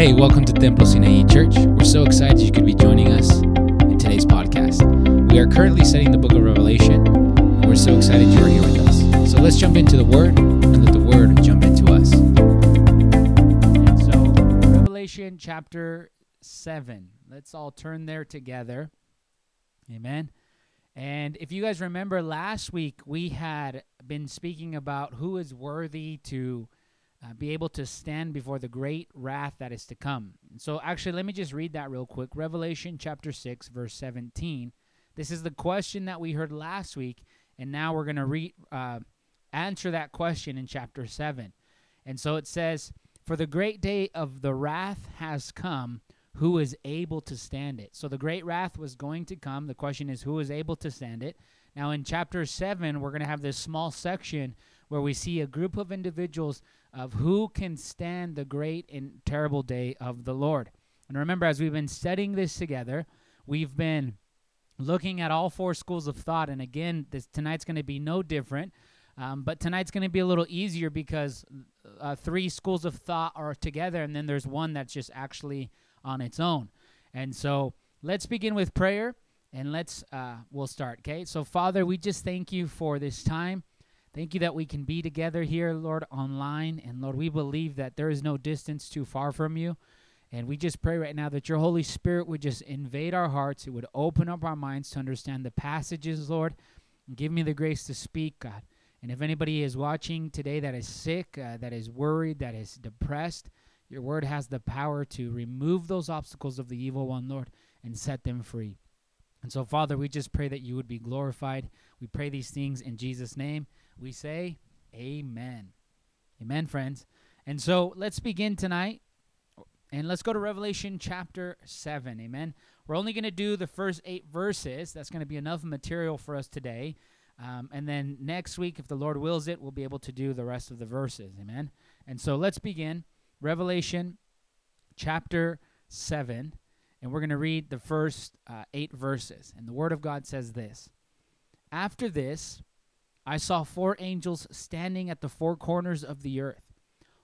Hey, welcome to Templo Sinaí Church. We're so excited you could be joining us in today's podcast. We are currently studying the book of Revelation, and we're so excited you are here with us. So let's jump into the Word and let the Word jump into us. And so, Revelation chapter 7. Let's all turn there together. Amen. And if you guys remember last week, we had been speaking about who is worthy to uh, be able to stand before the great wrath that is to come. So, actually, let me just read that real quick. Revelation chapter 6, verse 17. This is the question that we heard last week, and now we're going to re- uh, answer that question in chapter 7. And so it says, For the great day of the wrath has come. Who is able to stand it? So the great wrath was going to come. The question is, who is able to stand it? Now, in chapter 7, we're going to have this small section where we see a group of individuals of who can stand the great and terrible day of the Lord. And remember, as we've been studying this together, we've been looking at all four schools of thought. And again, this tonight's going to be no different. Um, but tonight's going to be a little easier because uh, three schools of thought are together, and then there's one that's just actually on its own. And so let's begin with prayer, and let's uh, we'll start. Okay. So Father, we just thank you for this time. Thank you that we can be together here, Lord, online. And Lord, we believe that there is no distance too far from you. And we just pray right now that your Holy Spirit would just invade our hearts. It would open up our minds to understand the passages, Lord. And give me the grace to speak, God. And if anybody is watching today that is sick, uh, that is worried, that is depressed, your word has the power to remove those obstacles of the evil one, Lord, and set them free. And so, Father, we just pray that you would be glorified. We pray these things in Jesus' name. We say, Amen. Amen, friends. And so let's begin tonight. And let's go to Revelation chapter 7. Amen. We're only going to do the first eight verses. That's going to be enough material for us today. Um, and then next week, if the Lord wills it, we'll be able to do the rest of the verses. Amen. And so let's begin. Revelation chapter 7. And we're going to read the first uh, eight verses. And the Word of God says this After this, I saw four angels standing at the four corners of the earth,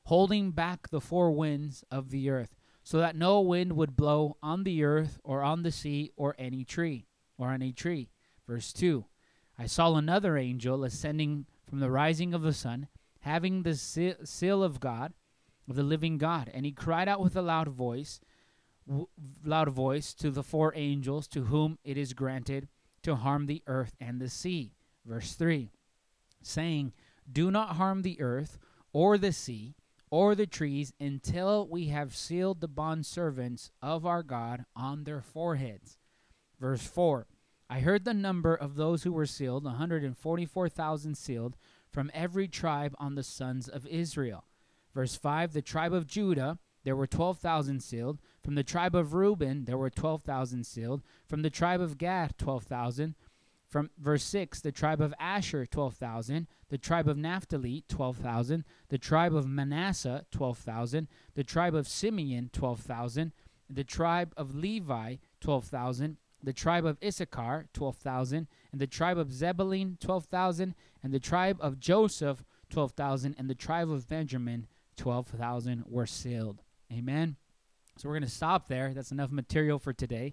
holding back the four winds of the earth, so that no wind would blow on the earth or on the sea or any tree, or any tree. Verse 2 I saw another angel ascending from the rising of the sun, having the seal of God, of the living God, and he cried out with a loud voice w- loud voice to the four angels to whom it is granted to harm the earth and the sea. Verse 3 saying, Do not harm the earth or the sea or the trees until we have sealed the bondservants of our God on their foreheads. Verse 4 I heard the number of those who were sealed, 144,000 sealed, from every tribe on the sons of Israel. Verse 5 The tribe of Judah there were 12,000 sealed. From the tribe of Reuben, there were 12,000 sealed. From the tribe of Gad, 12,000. From verse 6, the tribe of Asher, 12,000. The tribe of Naphtali, 12,000. The tribe of Manasseh, 12,000. The tribe of Simeon, 12,000. The tribe of Levi, 12,000. The tribe of Issachar, 12,000. And the tribe of Zebulun, 12,000. And the tribe of Joseph, 12,000. And the tribe of Benjamin, 12,000 were sealed. Amen. So we're going to stop there. That's enough material for today.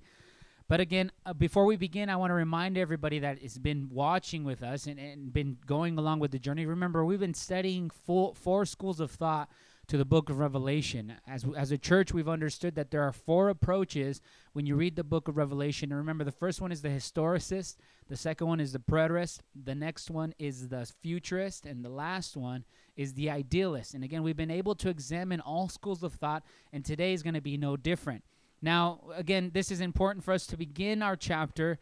But again, uh, before we begin, I want to remind everybody that has been watching with us and, and been going along with the journey. Remember, we've been studying full, four schools of thought to the book of Revelation. As, as a church, we've understood that there are four approaches when you read the book of Revelation. And remember, the first one is the historicist, the second one is the preterist, the next one is the futurist, and the last one is the idealist. And again, we've been able to examine all schools of thought, and today is going to be no different. Now, again, this is important for us to begin our chapter.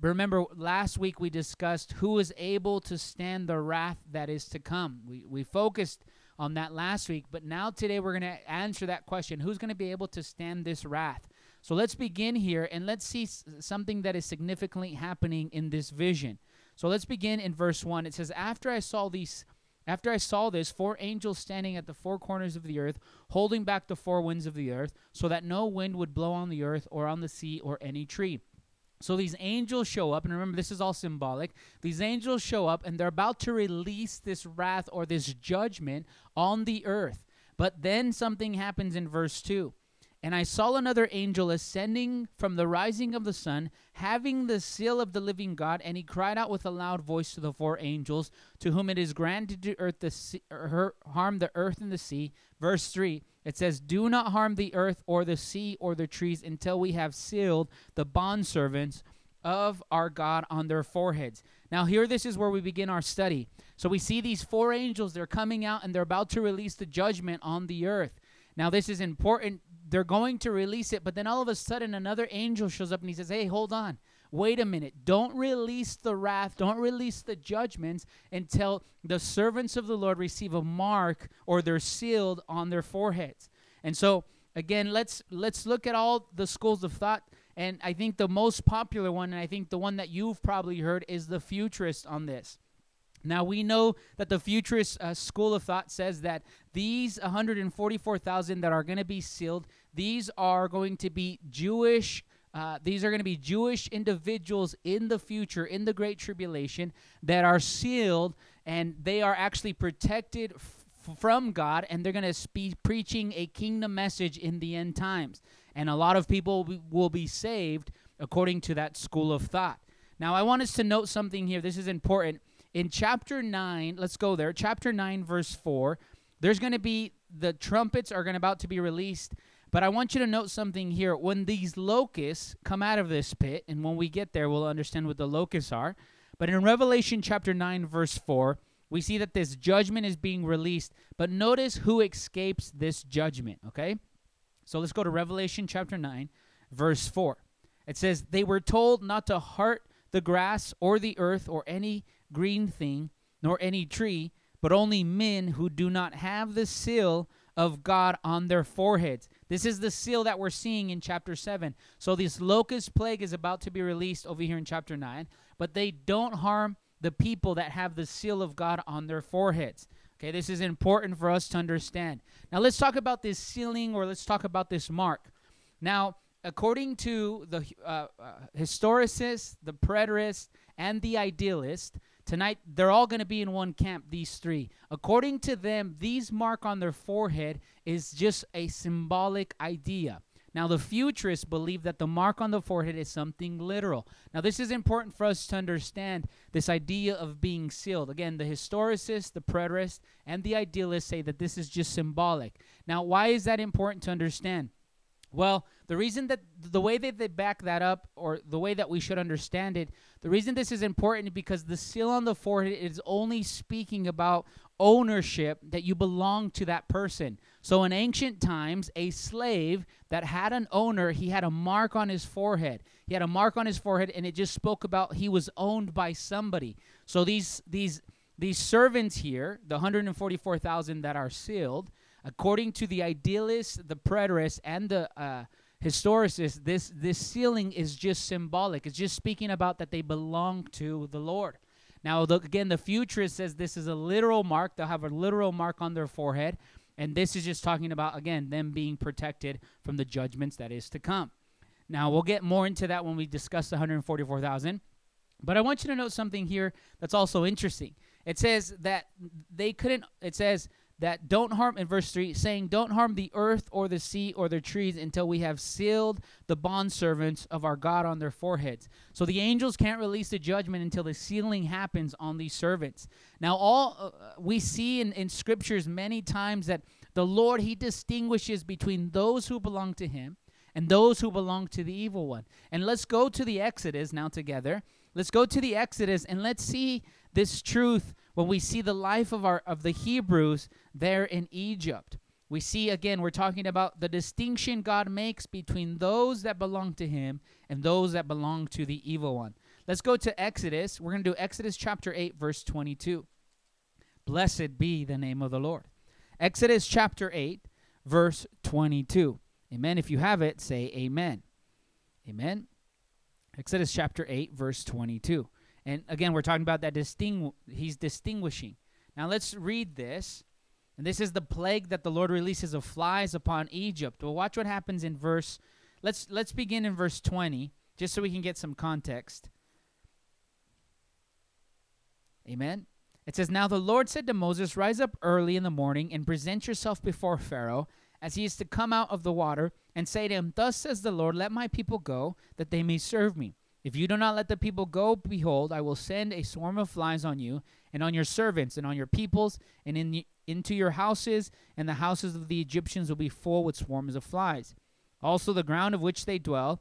Remember, last week we discussed who is able to stand the wrath that is to come. We, we focused on that last week, but now today we're going to answer that question who's going to be able to stand this wrath? So let's begin here and let's see something that is significantly happening in this vision. So let's begin in verse 1. It says, After I saw these after I saw this, four angels standing at the four corners of the earth, holding back the four winds of the earth, so that no wind would blow on the earth or on the sea or any tree. So these angels show up, and remember, this is all symbolic. These angels show up, and they're about to release this wrath or this judgment on the earth. But then something happens in verse 2. And I saw another angel ascending from the rising of the sun, having the seal of the living God, and he cried out with a loud voice to the four angels, to whom it is granted to earth the sea, er, harm the earth and the sea. Verse 3 it says, Do not harm the earth or the sea or the trees until we have sealed the bondservants of our God on their foreheads. Now, here this is where we begin our study. So we see these four angels, they're coming out and they're about to release the judgment on the earth. Now, this is important. They're going to release it, but then all of a sudden, another angel shows up and he says, Hey, hold on. Wait a minute. Don't release the wrath, don't release the judgments until the servants of the Lord receive a mark or they're sealed on their foreheads. And so, again, let's let's look at all the schools of thought and I think the most popular one, and I think the one that you've probably heard, is the futurist on this. Now, we know that the futurist uh, school of thought says that these 144,000 that are going to be sealed, these are going to be Jewish. Uh, these are going to be Jewish individuals in the future, in the Great Tribulation, that are sealed and they are actually protected f- from God and they're going to be preaching a kingdom message in the end times and a lot of people will be saved according to that school of thought. Now, I want us to note something here. This is important. In chapter 9, let's go there. Chapter 9, verse 4, there's going to be the trumpets are going about to be released. But I want you to note something here. When these locusts come out of this pit, and when we get there, we'll understand what the locusts are. But in Revelation chapter 9, verse 4, we see that this judgment is being released. But notice who escapes this judgment, okay? So let's go to Revelation chapter 9, verse 4. It says, They were told not to hurt the grass or the earth or any green thing, nor any tree, but only men who do not have the seal of God on their foreheads. This is the seal that we're seeing in chapter 7. So this locust plague is about to be released over here in chapter 9, but they don't harm the people that have the seal of God on their foreheads. Okay, this is important for us to understand. Now, let's talk about this sealing or let's talk about this mark. Now, according to the uh, uh, historicists, the preterists, and the idealists, tonight they're all going to be in one camp, these three. According to them, these mark on their forehead is just a symbolic idea. Now, the futurists believe that the mark on the forehead is something literal. Now, this is important for us to understand this idea of being sealed. Again, the historicists, the preterists, and the idealists say that this is just symbolic. Now, why is that important to understand? Well, the reason that the way that they back that up, or the way that we should understand it, the reason this is important because the seal on the forehead is only speaking about ownership that you belong to that person. So in ancient times, a slave that had an owner, he had a mark on his forehead. He had a mark on his forehead, and it just spoke about he was owned by somebody. So these these these servants here, the 144,000 that are sealed, According to the idealists, the preterists, and the uh, historicists, this, this sealing is just symbolic. It's just speaking about that they belong to the Lord. Now, the, again, the futurist says this is a literal mark. They'll have a literal mark on their forehead. And this is just talking about, again, them being protected from the judgments that is to come. Now, we'll get more into that when we discuss the 144,000. But I want you to note something here that's also interesting. It says that they couldn't, it says, that don't harm in verse 3 saying don't harm the earth or the sea or the trees until we have sealed the bondservants of our god on their foreheads. So the angels can't release the judgment until the sealing happens on these servants. Now all uh, we see in, in scriptures many times that the lord he distinguishes between those who belong to him and those who belong to the evil one. And let's go to the exodus now together. Let's go to the exodus and let's see this truth when we see the life of our of the Hebrews there in Egypt. We see again we're talking about the distinction God makes between those that belong to him and those that belong to the evil one. Let's go to Exodus. We're going to do Exodus chapter 8 verse 22. Blessed be the name of the Lord. Exodus chapter 8 verse 22. Amen. If you have it, say amen. Amen. Exodus chapter 8 verse 22. And again, we're talking about that he's distinguishing. Now let's read this. And this is the plague that the Lord releases of flies upon Egypt. Well, watch what happens in verse let's let's begin in verse 20 just so we can get some context. Amen. It says, Now the Lord said to Moses, Rise up early in the morning and present yourself before Pharaoh, as he is to come out of the water, and say to him, Thus says the Lord, Let my people go, that they may serve me. If you do not let the people go, behold, I will send a swarm of flies on you, and on your servants, and on your peoples, and in the, into your houses, and the houses of the Egyptians will be full with swarms of flies. Also, the ground of which they dwell.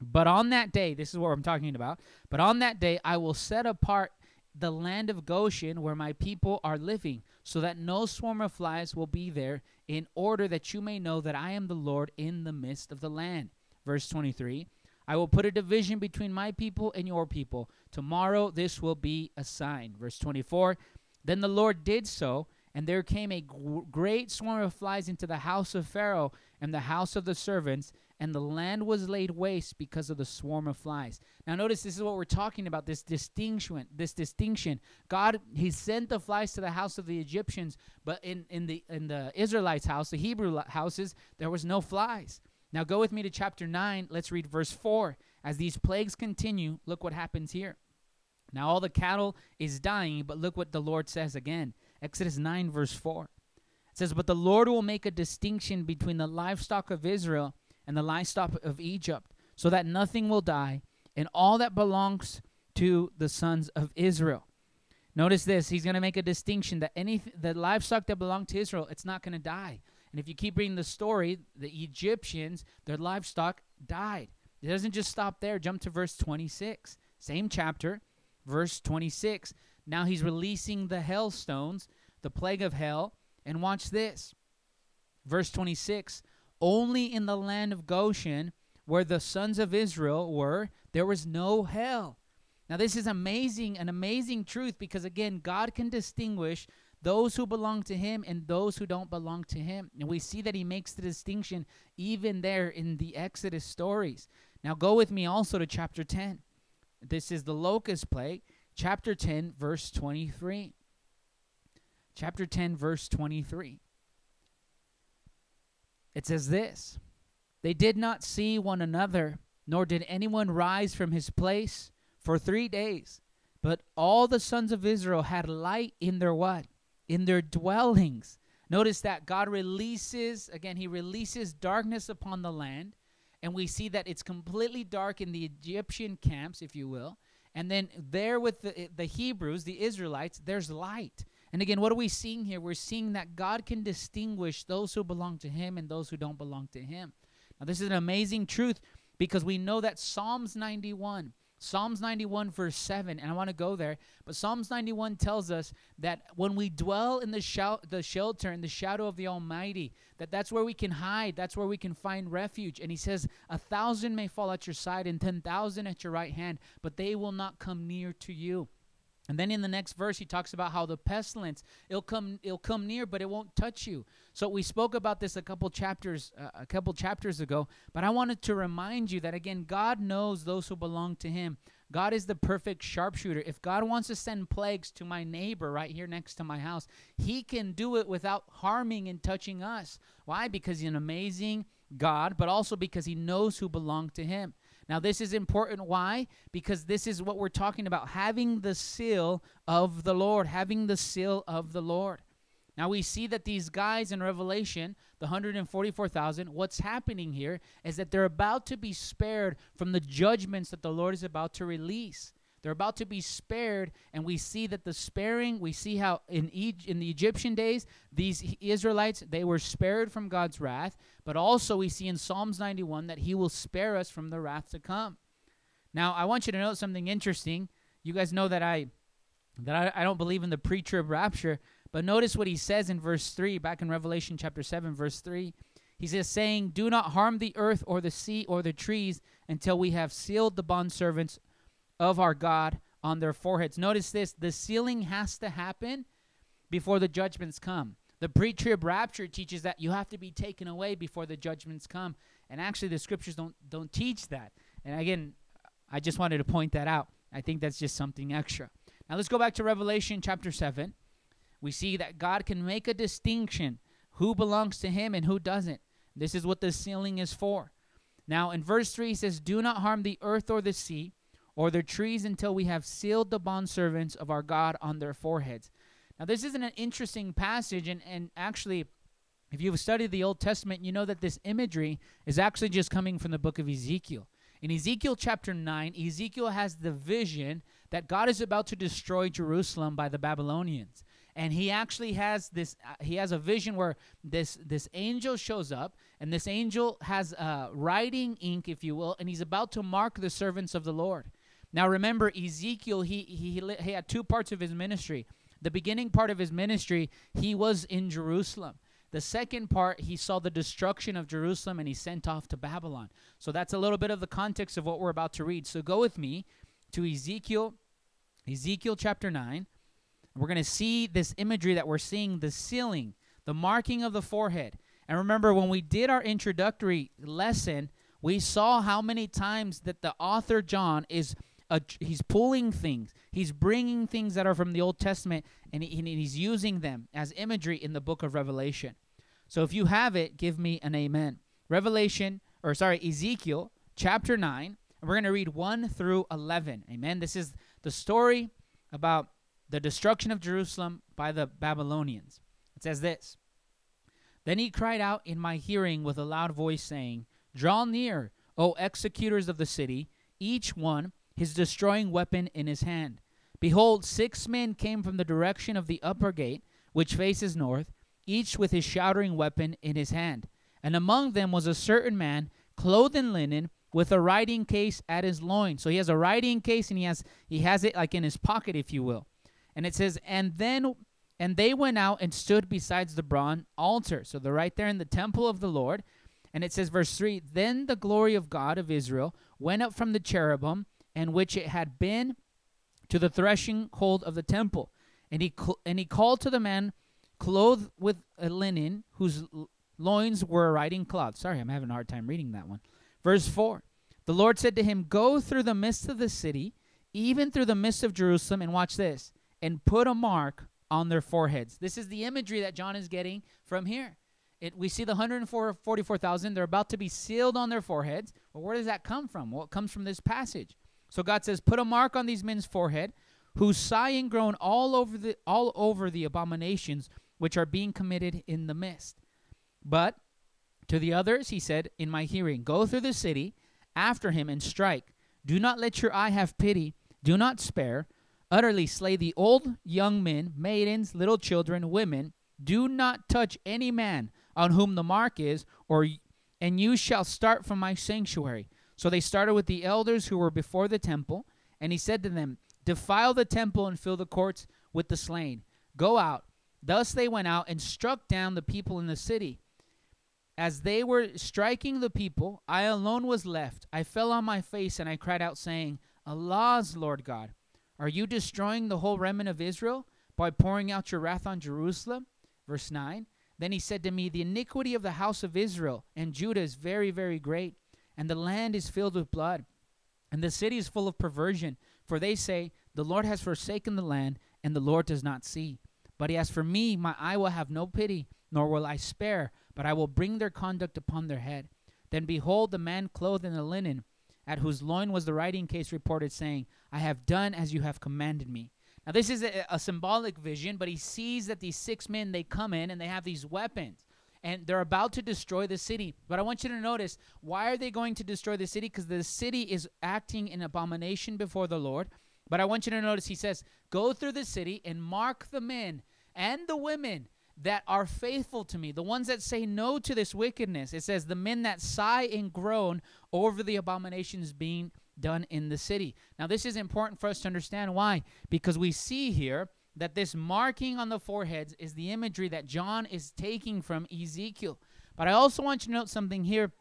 But on that day, this is what I'm talking about. But on that day, I will set apart the land of Goshen where my people are living, so that no swarm of flies will be there, in order that you may know that I am the Lord in the midst of the land. Verse 23 I will put a division between my people and your people. Tomorrow this will be a sign. Verse 24 Then the Lord did so, and there came a great swarm of flies into the house of Pharaoh and the house of the servants, and the land was laid waste because of the swarm of flies. Now notice this is what we're talking about this distinction this distinction. God he sent the flies to the house of the Egyptians, but in in the in the Israelites house, the Hebrew houses, there was no flies. Now go with me to chapter 9. Let's read verse 4. As these plagues continue, look what happens here. Now all the cattle is dying, but look what the Lord says again. Exodus 9 verse 4. It says, "But the Lord will make a distinction between the livestock of Israel and the livestock of Egypt, so that nothing will die, and all that belongs to the sons of Israel. Notice this, he's going to make a distinction that any the livestock that belong to Israel, it's not going to die. And if you keep reading the story, the Egyptians, their livestock died. It doesn't just stop there. Jump to verse 26. Same chapter, verse 26. Now he's releasing the hailstones, the plague of hell, and watch this. Verse 26 only in the land of Goshen, where the sons of Israel were, there was no hell. Now, this is amazing, an amazing truth because, again, God can distinguish those who belong to Him and those who don't belong to Him. And we see that He makes the distinction even there in the Exodus stories. Now, go with me also to chapter 10. This is the locust plague, chapter 10, verse 23. Chapter 10, verse 23. It says this They did not see one another, nor did anyone rise from his place for three days. But all the sons of Israel had light in their what? In their dwellings. Notice that God releases, again, He releases darkness upon the land. And we see that it's completely dark in the Egyptian camps, if you will. And then there with the, the Hebrews, the Israelites, there's light. And again, what are we seeing here? We're seeing that God can distinguish those who belong to Him and those who don't belong to Him. Now, this is an amazing truth because we know that Psalms 91, Psalms 91, verse 7, and I want to go there, but Psalms 91 tells us that when we dwell in the, the shelter, in the shadow of the Almighty, that that's where we can hide, that's where we can find refuge. And he says, A thousand may fall at your side and 10,000 at your right hand, but they will not come near to you. And then in the next verse, he talks about how the pestilence it'll come it'll come near, but it won't touch you. So we spoke about this a couple chapters uh, a couple chapters ago. But I wanted to remind you that again, God knows those who belong to Him. God is the perfect sharpshooter. If God wants to send plagues to my neighbor right here next to my house, He can do it without harming and touching us. Why? Because He's an amazing God, but also because He knows who belong to Him. Now, this is important. Why? Because this is what we're talking about having the seal of the Lord, having the seal of the Lord. Now, we see that these guys in Revelation, the 144,000, what's happening here is that they're about to be spared from the judgments that the Lord is about to release. They're about to be spared, and we see that the sparing, we see how in, e- in the Egyptian days, these Israelites, they were spared from God's wrath, but also we see in Psalms 91 that he will spare us from the wrath to come. Now, I want you to note something interesting. You guys know that I that I, I don't believe in the pre-trib rapture, but notice what he says in verse 3, back in Revelation chapter 7, verse 3. He says, saying, Do not harm the earth or the sea or the trees until we have sealed the bondservants of our God on their foreheads. Notice this the sealing has to happen before the judgments come. The pre trib rapture teaches that you have to be taken away before the judgments come. And actually, the scriptures don't, don't teach that. And again, I just wanted to point that out. I think that's just something extra. Now, let's go back to Revelation chapter 7. We see that God can make a distinction who belongs to Him and who doesn't. This is what the sealing is for. Now, in verse 3, he says, Do not harm the earth or the sea or their trees until we have sealed the bondservants of our God on their foreheads. Now, this isn't an interesting passage, and, and actually, If you've studied the Old Testament, you know that this imagery is actually just coming from the book of Ezekiel. In Ezekiel chapter 9, Ezekiel has the vision that God is about to destroy Jerusalem by the Babylonians. And he actually has this uh, he has a vision where this this angel shows up and this angel has uh, writing ink if you will and he's about to mark the servants of the Lord. Now remember Ezekiel he he he had two parts of his ministry. The beginning part of his ministry, he was in Jerusalem. The second part, he saw the destruction of Jerusalem and he sent off to Babylon. So that's a little bit of the context of what we're about to read. So go with me to Ezekiel, Ezekiel chapter 9. We're going to see this imagery that we're seeing the sealing, the marking of the forehead. And remember, when we did our introductory lesson, we saw how many times that the author John is a, he's pulling things. He's bringing things that are from the Old Testament and, he, and he's using them as imagery in the book of Revelation. So if you have it, give me an amen. Revelation, or sorry, Ezekiel chapter 9, and we're going to read 1 through 11. Amen. This is the story about the destruction of Jerusalem by the Babylonians. It says this Then he cried out in my hearing with a loud voice, saying, Draw near, O executors of the city, each one his destroying weapon in his hand. Behold, six men came from the direction of the upper gate, which faces north, each with his shattering weapon in his hand. And among them was a certain man, clothed in linen, with a writing case at his loin. So he has a writing case, and he has he has it like in his pocket, if you will. And it says, and then and they went out and stood besides the bronze altar. So they're right there in the temple of the Lord. And it says, verse 3 Then the glory of God of Israel went up from the cherubim, and which it had been to the threshing hold of the temple. And he, cl- and he called to the man clothed with linen, whose loins were a writing cloth. Sorry, I'm having a hard time reading that one. Verse 4 The Lord said to him, Go through the midst of the city, even through the midst of Jerusalem, and watch this, and put a mark on their foreheads. This is the imagery that John is getting from here. It, we see the 144,000. They're about to be sealed on their foreheads. Well, where does that come from? Well, it comes from this passage. So God says, "Put a mark on these men's forehead, whose sighing grown all over the all over the abominations which are being committed in the midst." But to the others he said, "In my hearing, go through the city after him and strike. Do not let your eye have pity. Do not spare. Utterly slay the old, young men, maidens, little children, women. Do not touch any man on whom the mark is, or and you shall start from my sanctuary." So they started with the elders who were before the temple, and he said to them, Defile the temple and fill the courts with the slain. Go out. Thus they went out and struck down the people in the city. As they were striking the people, I alone was left. I fell on my face and I cried out, saying, Alas Lord God, are you destroying the whole remnant of Israel by pouring out your wrath on Jerusalem? Verse 9 Then he said to me, The iniquity of the house of Israel and Judah is very, very great and the land is filled with blood, and the city is full of perversion. For they say, The Lord has forsaken the land, and the Lord does not see. But as for me, my eye will have no pity, nor will I spare, but I will bring their conduct upon their head. Then behold, the man clothed in the linen, at whose loin was the writing case, reported, saying, I have done as you have commanded me. Now, this is a, a symbolic vision, but he sees that these six men, they come in and they have these weapons and they're about to destroy the city. But I want you to notice why are they going to destroy the city? Because the city is acting in abomination before the Lord. But I want you to notice he says, Go through the city and mark the men and the women that are faithful to me, the ones that say no to this wickedness. It says, The men that sigh and groan over the abominations being done in the city. Now, this is important for us to understand why. Because we see here that this marking on the foreheads is the imagery that John is taking from Ezekiel. But I also want you to note something here.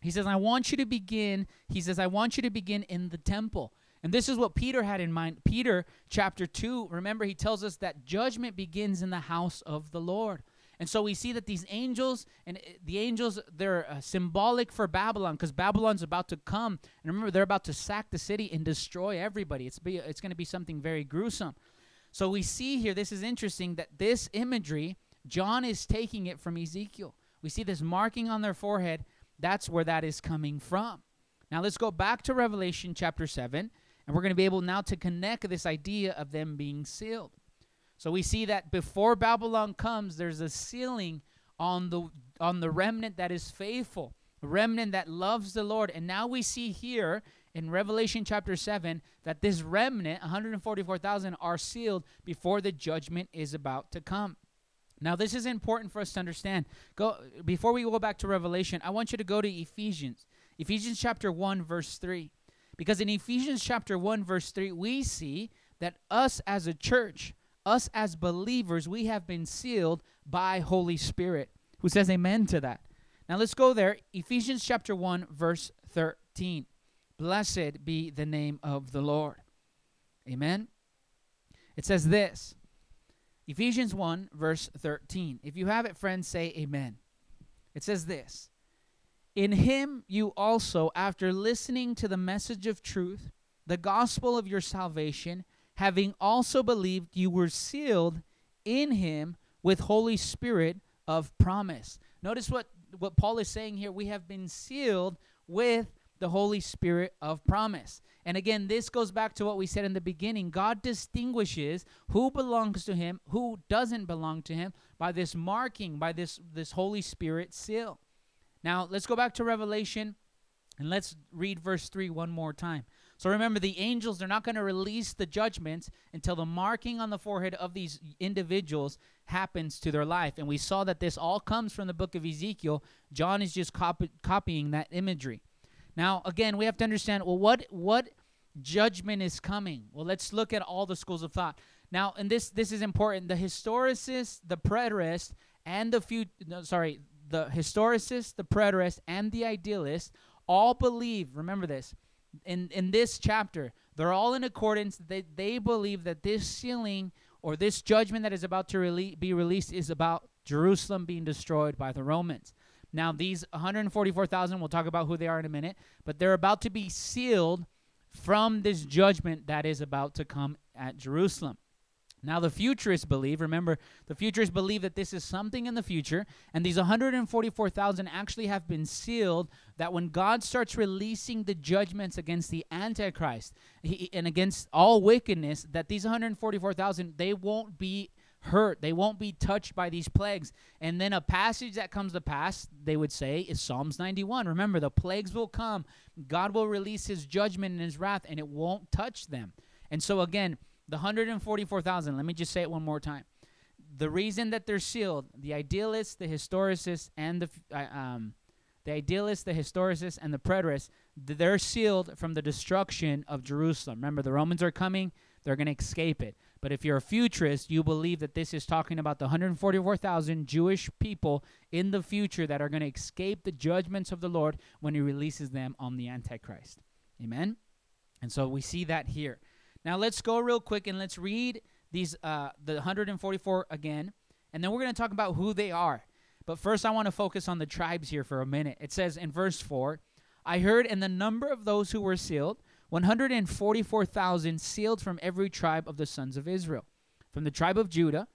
He says, I want you to begin, he says, I want you to begin in the temple. And this is what Peter had in mind. Peter, chapter 2, remember, he tells us that judgment begins in the house of the Lord. And so we see that these angels, and uh, the angels, they're uh, symbolic for Babylon because Babylon's about to come. And remember, they're about to sack the city and destroy everybody. It's, be, it's going to be something very gruesome. So we see here, this is interesting, that this imagery, John is taking it from Ezekiel. We see this marking on their forehead. That's where that is coming from. Now let's go back to Revelation chapter 7, and we're going to be able now to connect this idea of them being sealed. So we see that before Babylon comes, there's a sealing on the on the remnant that is faithful, remnant that loves the Lord. And now we see here in Revelation chapter 7 that this remnant, 144,000, are sealed before the judgment is about to come. Now, this is important for us to understand. Go before we go back to Revelation. I want you to go to Ephesians, Ephesians chapter one, verse three, because in Ephesians chapter one, verse three, we see that us as a church, us as believers, we have been sealed by Holy Spirit. Who says Amen to that? Now let's go there. Ephesians chapter one, verse thirteen. Blessed be the name of the Lord. Amen. It says this. Ephesians 1, verse 13. If you have it, friends, say amen. It says this In him you also, after listening to the message of truth, the gospel of your salvation, having also believed, you were sealed in him with Holy Spirit of promise. Notice what, what Paul is saying here. We have been sealed with the Holy Spirit of promise. And again, this goes back to what we said in the beginning. God distinguishes who belongs to him, who doesn't belong to him by this marking, by this this Holy Spirit seal. Now, let's go back to Revelation and let's read verse 3 one more time. So remember, the angels, they're not going to release the judgments until the marking on the forehead of these individuals happens to their life. And we saw that this all comes from the book of Ezekiel. John is just copy- copying that imagery. Now, again, we have to understand well, what what judgment is coming? Well, let's look at all the schools of thought. Now, and this this is important. The historicist, the preterist, and the few no, sorry, the historicist, the preterist, and the idealist all believe. Remember this. In in this chapter, they're all in accordance. They they believe that this sealing or this judgment that is about to rele- be released is about Jerusalem being destroyed by the Romans. Now, these 144,000, we'll talk about who they are in a minute, but they're about to be sealed from this judgment that is about to come at Jerusalem. Now, the futurists believe, remember, the futurists believe that this is something in the future, and these 144,000 actually have been sealed. That when God starts releasing the judgments against the Antichrist he, and against all wickedness, that these 144,000, they won't be hurt. They won't be touched by these plagues. And then a passage that comes to pass, they would say, is Psalms 91. Remember, the plagues will come. God will release his judgment and his wrath, and it won't touch them. And so, again, the 144,000, let me just say it one more time. The reason that they're sealed, the idealists, the historicists, and the uh, um, the idealists, the historicists, and the preterists, they're sealed from the destruction of Jerusalem. Remember, the Romans are coming; they're going to escape it. But if you're a futurist, you believe that this is talking about the 144,000 Jewish people in the future that are going to escape the judgments of the Lord when he releases them on the Antichrist. Amen? And so we see that here. Now let's go real quick and let's read these uh, the 144 again, and then we're going to talk about who they are. But first, I want to focus on the tribes here for a minute. It says in verse 4 I heard, and the number of those who were sealed 144,000 sealed from every tribe of the sons of Israel. From the tribe of Judah,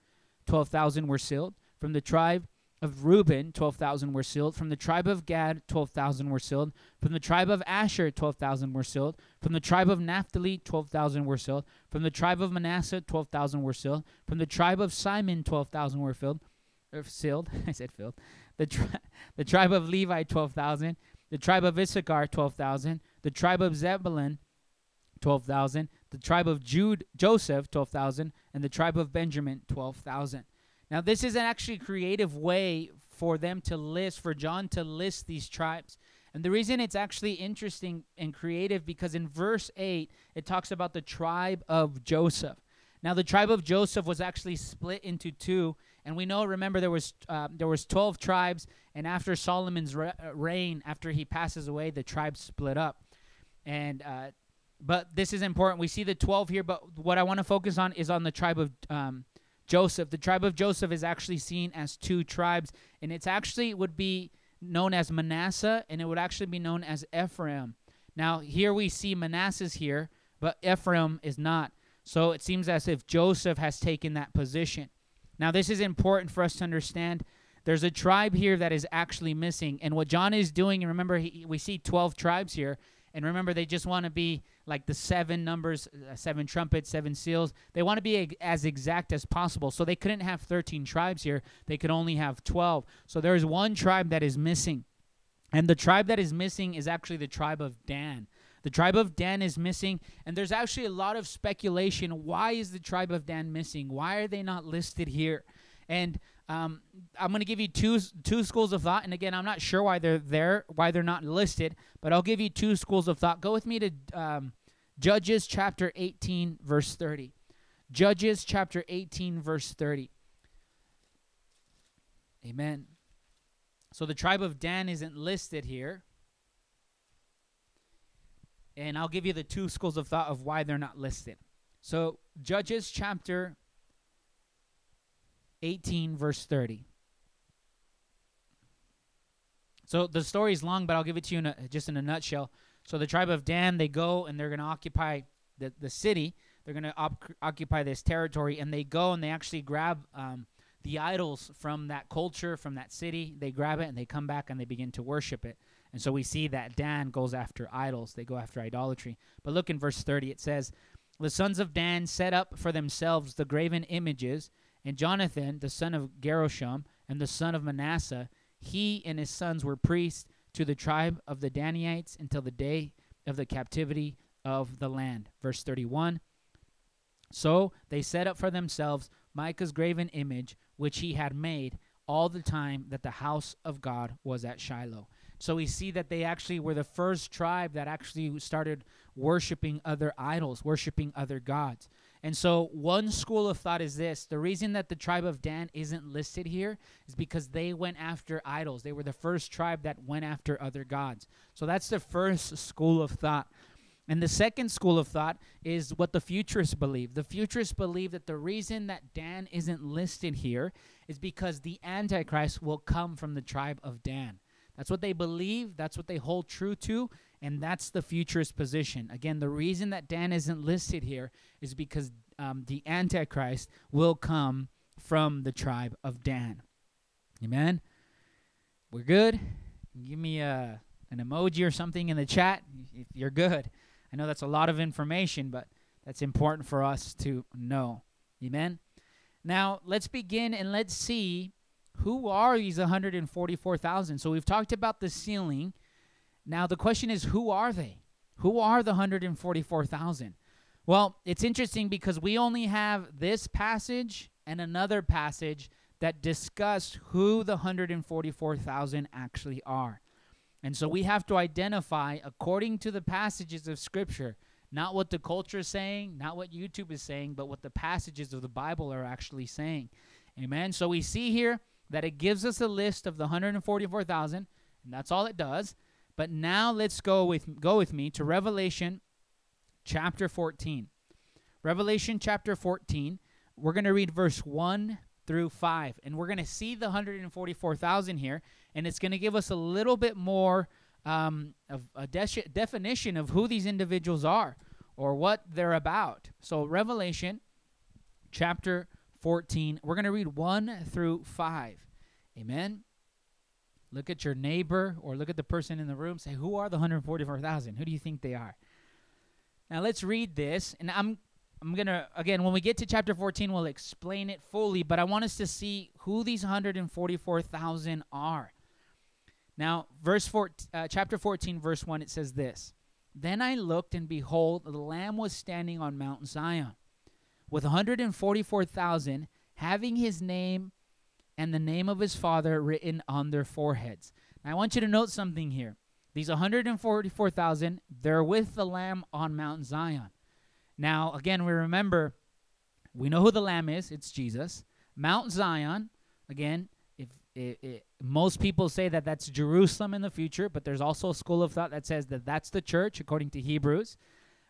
12,000 were sealed. From the tribe of Reuben, 12,000 were sealed. From the tribe of Gad, 12,000 were sealed. From the tribe of Asher, 12,000 were sealed. From the tribe of Naphtali, 12,000 were sealed. From the tribe of Manasseh, 12,000 were sealed. From the tribe of Simon, 12,000 were filled. Er, sealed. I said filled. The, tri- the tribe of Levi, 12,000. The tribe of Issachar, 12,000. The tribe of Zebulun, 12,000. The tribe of Jude, Joseph, 12,000. And the tribe of Benjamin, 12,000. Now, this is an actually creative way for them to list, for John to list these tribes. And the reason it's actually interesting and creative because in verse 8, it talks about the tribe of Joseph. Now, the tribe of Joseph was actually split into two. And we know, remember, there was uh, there was 12 tribes. And after Solomon's re- uh, reign, after he passes away, the tribes split up. And uh, but this is important. We see the 12 here, but what I want to focus on is on the tribe of um, Joseph. The tribe of Joseph is actually seen as two tribes, and it's actually would be known as Manasseh, and it would actually be known as Ephraim. Now, here we see Manasseh's here, but Ephraim is not. So it seems as if Joseph has taken that position. Now, this is important for us to understand. There's a tribe here that is actually missing. And what John is doing, and remember, he, we see 12 tribes here, And remember, they just want to be like the seven numbers, uh, seven trumpets, seven seals. They want to be as exact as possible. So they couldn't have 13 tribes here, they could only have 12. So there's one tribe that is missing. And the tribe that is missing is actually the tribe of Dan. The tribe of Dan is missing, and there's actually a lot of speculation. Why is the tribe of Dan missing? Why are they not listed here? And um, I'm going to give you two two schools of thought. And again, I'm not sure why they're there, why they're not listed, but I'll give you two schools of thought. Go with me to um, Judges chapter 18, verse 30. Judges chapter 18, verse 30. Amen. So the tribe of Dan isn't listed here. And I'll give you the two schools of thought of why they're not listed. So, Judges chapter 18, verse 30. So the story is long, but I'll give it to you in a, just in a nutshell. So the tribe of Dan, they go and they're going to occupy the, the city. They're going to op- occupy this territory, and they go and they actually grab um, the idols from that culture, from that city. They grab it and they come back and they begin to worship it. And so we see that Dan goes after idols. They go after idolatry. But look in verse 30. It says, The sons of Dan set up for themselves the graven images and Jonathan, the son of Gershom, and the son of Manasseh, he and his sons were priests to the tribe of the Danites until the day of the captivity of the land. Verse 31. So they set up for themselves Micah's graven image, which he had made all the time that the house of God was at Shiloh. So we see that they actually were the first tribe that actually started worshiping other idols, worshiping other gods. And so, one school of thought is this the reason that the tribe of Dan isn't listed here is because they went after idols. They were the first tribe that went after other gods. So, that's the first school of thought. And the second school of thought is what the futurists believe. The futurists believe that the reason that Dan isn't listed here is because the Antichrist will come from the tribe of Dan. That's what they believe, that's what they hold true to, and that's the futurist position. Again, the reason that Dan isn't listed here is because um, the Antichrist will come from the tribe of Dan. Amen. We're good. Give me a an emoji or something in the chat if you're good. I know that's a lot of information, but that's important for us to know. Amen. Now, let's begin and let's see who are these 144,000. So we've talked about the sealing now, the question is who are they? Who are the 144,000? Well, it's interesting because we only have this passage and another passage that discuss who the 144,000 actually are. And so we have to identify, according to the passages of Scripture, not what the culture is saying, not what YouTube is saying, but what the passages of the Bible are actually saying. Amen. So we see here that it gives us a list of the 144,000, and that's all it does. But now let's go with go with me to Revelation chapter 14. Revelation chapter 14. We're going to read verse 1 through 5 and we're going to see the 144,000 here and it's going to give us a little bit more um, of a de- definition of who these individuals are or what they're about. So Revelation chapter 14, we're going to read 1 through 5. Amen. Look at your neighbor or look at the person in the room. Say, who are the 144,000? Who do you think they are? Now let's read this. And I'm I'm going to, again, when we get to chapter 14, we'll explain it fully, but I want us to see who these 144,000 are. Now, verse four, uh, chapter 14, verse 1, it says this Then I looked, and behold, the Lamb was standing on Mount Zion with 144,000, having his name and the name of his father written on their foreheads. Now, I want you to note something here. These 144,000, they're with the Lamb on Mount Zion. Now, again, we remember, we know who the Lamb is. It's Jesus. Mount Zion, again, if it, it, most people say that that's Jerusalem in the future, but there's also a school of thought that says that that's the church, according to Hebrews.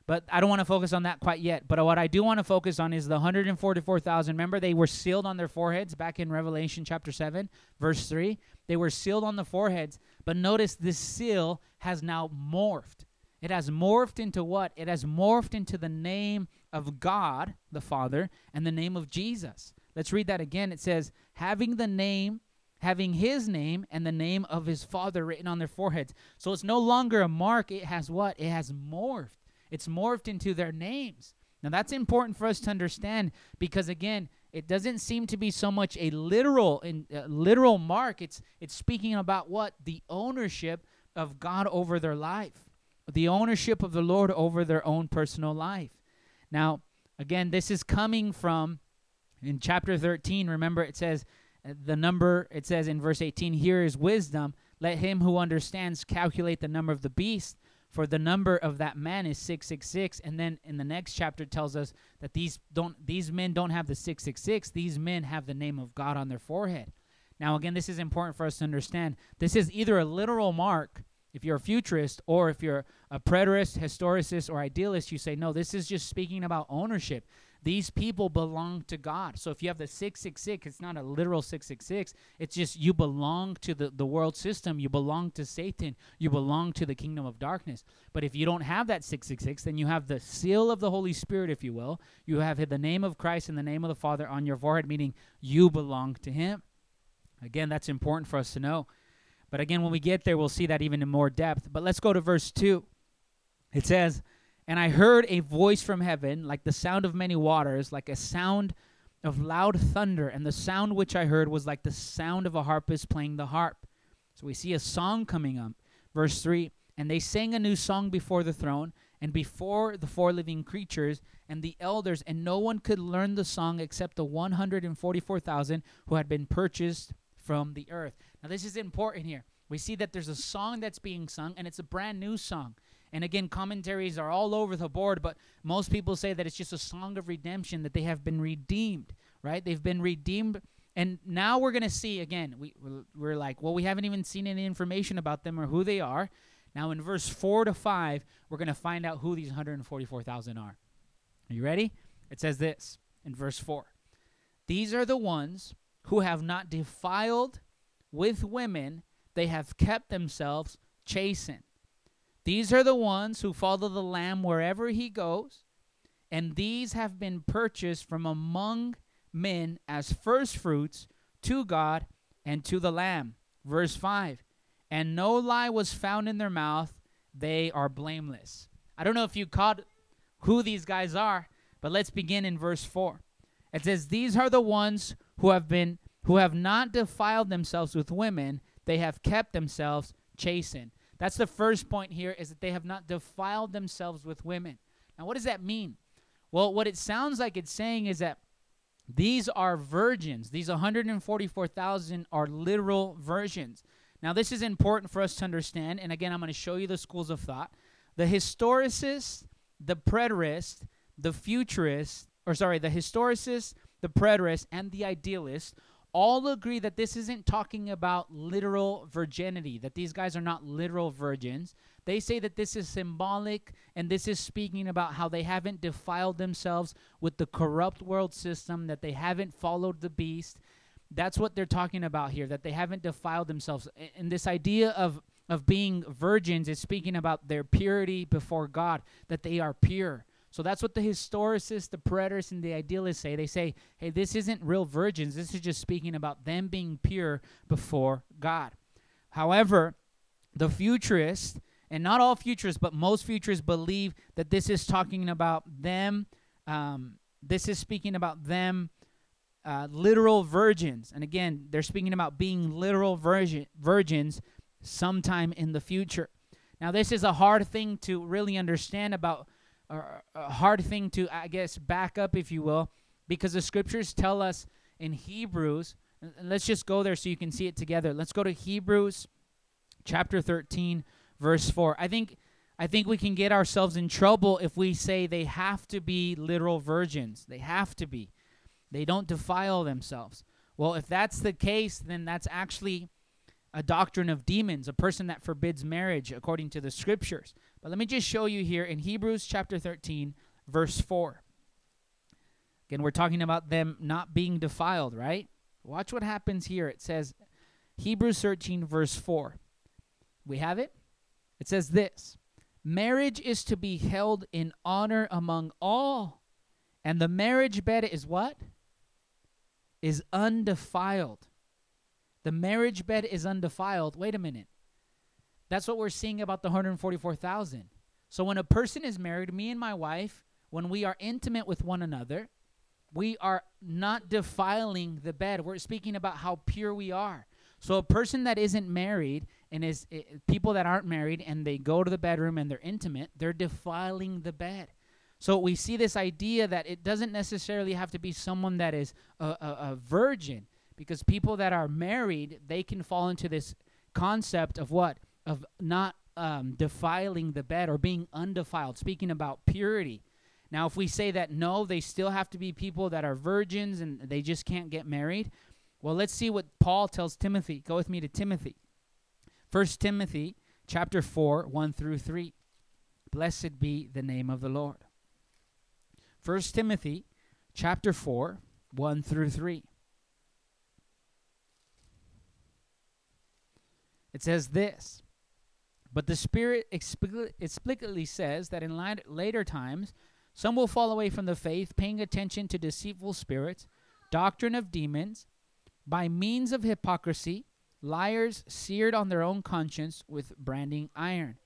But I don't want to focus on that quite yet. But what I do want to focus on is the 144,000. Remember, they were sealed on their foreheads back in Revelation chapter 7, verse 3. They were sealed on the foreheads. But notice this seal has now morphed. It has morphed into what? It has morphed into the name of God, the Father, and the name of Jesus. Let's read that again. It says, having the name, having his name and the name of his father written on their foreheads. So it's no longer a mark, it has what? It has morphed. It's morphed into their names. Now that's important for us to understand because again, it doesn't seem to be so much a literal in uh, literal mark. It's it's speaking about what the ownership of God over their life, the ownership of the Lord over their own personal life. Now, again, this is coming from in chapter 13. Remember, it says uh, the number. It says in verse 18, "Here is wisdom. Let him who understands calculate the number of the beast." For the number of that man is 666 and then in the next chapter tells us that these don't these men don't have the 666 these men have the name of god on their forehead. Now again this is important for us to understand. This is either a literal mark if you're a futurist or if you're a preterist historicist or idealist you say no this is just speaking about ownership these people belong to God. So if you have the 666, it's not a literal 666. It's just you belong to the, the world system. You belong to Satan. You belong to the kingdom of darkness. But if you don't have that 666, then you have the seal of the Holy Spirit, if you will. You have the name of Christ and the name of the Father on your forehead, meaning you belong to Him. Again, that's important for us to know. But again, when we get there, we'll see that even in more depth. But let's go to verse 2. It says, and I heard a voice from heaven, like the sound of many waters, like a sound of loud thunder. And the sound which I heard was like the sound of a harpist playing the harp. So we see a song coming up. Verse 3 And they sang a new song before the throne and before the four living creatures and the elders, and no one could learn the song except the 144,000 who had been purchased from the earth. Now, this is important here. We see that there's a song that's being sung, and it's a brand new song. And again, commentaries are all over the board, but most people say that it's just a song of redemption, that they have been redeemed, right? They've been redeemed. And now we're going to see again, we, we're like, well, we haven't even seen any information about them or who they are. Now, in verse 4 to 5, we're going to find out who these 144,000 are. Are you ready? It says this in verse 4 These are the ones who have not defiled with women, they have kept themselves chasten. These are the ones who follow the Lamb wherever he goes, and these have been purchased from among men as firstfruits to God and to the Lamb. Verse 5 And no lie was found in their mouth, they are blameless. I don't know if you caught who these guys are, but let's begin in verse 4. It says, These are the ones who have been who have not defiled themselves with women, they have kept themselves chasten. That's the first point here is that they have not defiled themselves with women. Now, what does that mean? Well, what it sounds like it's saying is that these are virgins. These 144,000 are literal virgins. Now, this is important for us to understand. And again, I'm going to show you the schools of thought. The historicist, the preterist, the futurist, or sorry, the historicist, the preterist, and the idealist all agree that this isn't talking about literal virginity, that these guys are not literal virgins. They say that this is symbolic and this is speaking about how they haven't defiled themselves with the corrupt world system, that they haven't followed the beast. That's what they're talking about here, that they haven't defiled themselves. And this idea of of being virgins is speaking about their purity before God, that they are pure. So that's what the historicists, the preterists, and the idealists say. They say, hey, this isn't real virgins. This is just speaking about them being pure before God. However, the futurists, and not all futurists, but most futurists believe that this is talking about them. Um, this is speaking about them, uh, literal virgins. And again, they're speaking about being literal virgin, virgins sometime in the future. Now, this is a hard thing to really understand about a hard thing to, I guess, back up, if you will, because the scriptures tell us in Hebrews, and let's just go there so you can see it together. Let's go to Hebrews chapter 13, verse 4. I think I think we can get ourselves in trouble if we say they have to be literal virgins. They have to be. They don't defile themselves. Well, if that's the case, then that's actually a doctrine of demons, a person that forbids marriage according to the scriptures. But let me just show you here in Hebrews chapter 13, verse 4. Again, we're talking about them not being defiled, right? Watch what happens here. It says, Hebrews 13, verse 4. We have it? It says this Marriage is to be held in honor among all, and the marriage bed is what? Is undefiled. The marriage bed is undefiled. Wait a minute. That's what we're seeing about the 144,000. So when a person is married, me and my wife, when we are intimate with one another, we are not defiling the bed. We're speaking about how pure we are. So a person that isn't married and is eh, people that aren't married and they go to the bedroom and they're intimate, they're defiling the bed. So we see this idea that it doesn't necessarily have to be someone that is a, a, a virgin, because people that are married, they can fall into this concept of what? Of not um, defiling the bed or being undefiled, speaking about purity. Now, if we say that no, they still have to be people that are virgins and they just can't get married, well, let's see what Paul tells Timothy. Go with me to Timothy. First Timothy chapter 4, 1 through 3. Blessed be the name of the Lord. First Timothy chapter 4, 1 through 3. It says this But the Spirit explicitly says that in later times some will fall away from the faith, paying attention to deceitful spirits, doctrine of demons, by means of hypocrisy, liars seared on their own conscience with branding iron.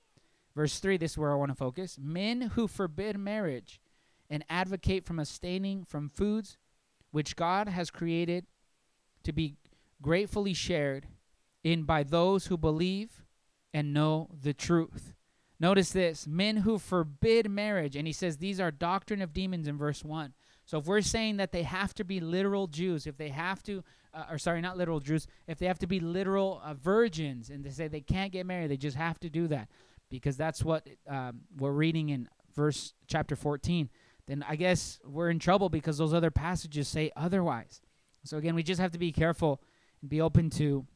Verse 3, this is where I want to focus. Men who forbid marriage and advocate from abstaining from foods which God has created to be gratefully shared in by those who believe and know the truth. Notice this men who forbid marriage, and he says these are doctrine of demons in verse 1. So if we're saying that they have to be literal Jews, if they have to, uh, or sorry, not literal Jews, if they have to be literal uh, virgins, and they say they can't get married, they just have to do that, because that's what um, we're reading in verse chapter 14. Then I guess we're in trouble because those other passages say otherwise. So again, we just have to be careful and be open to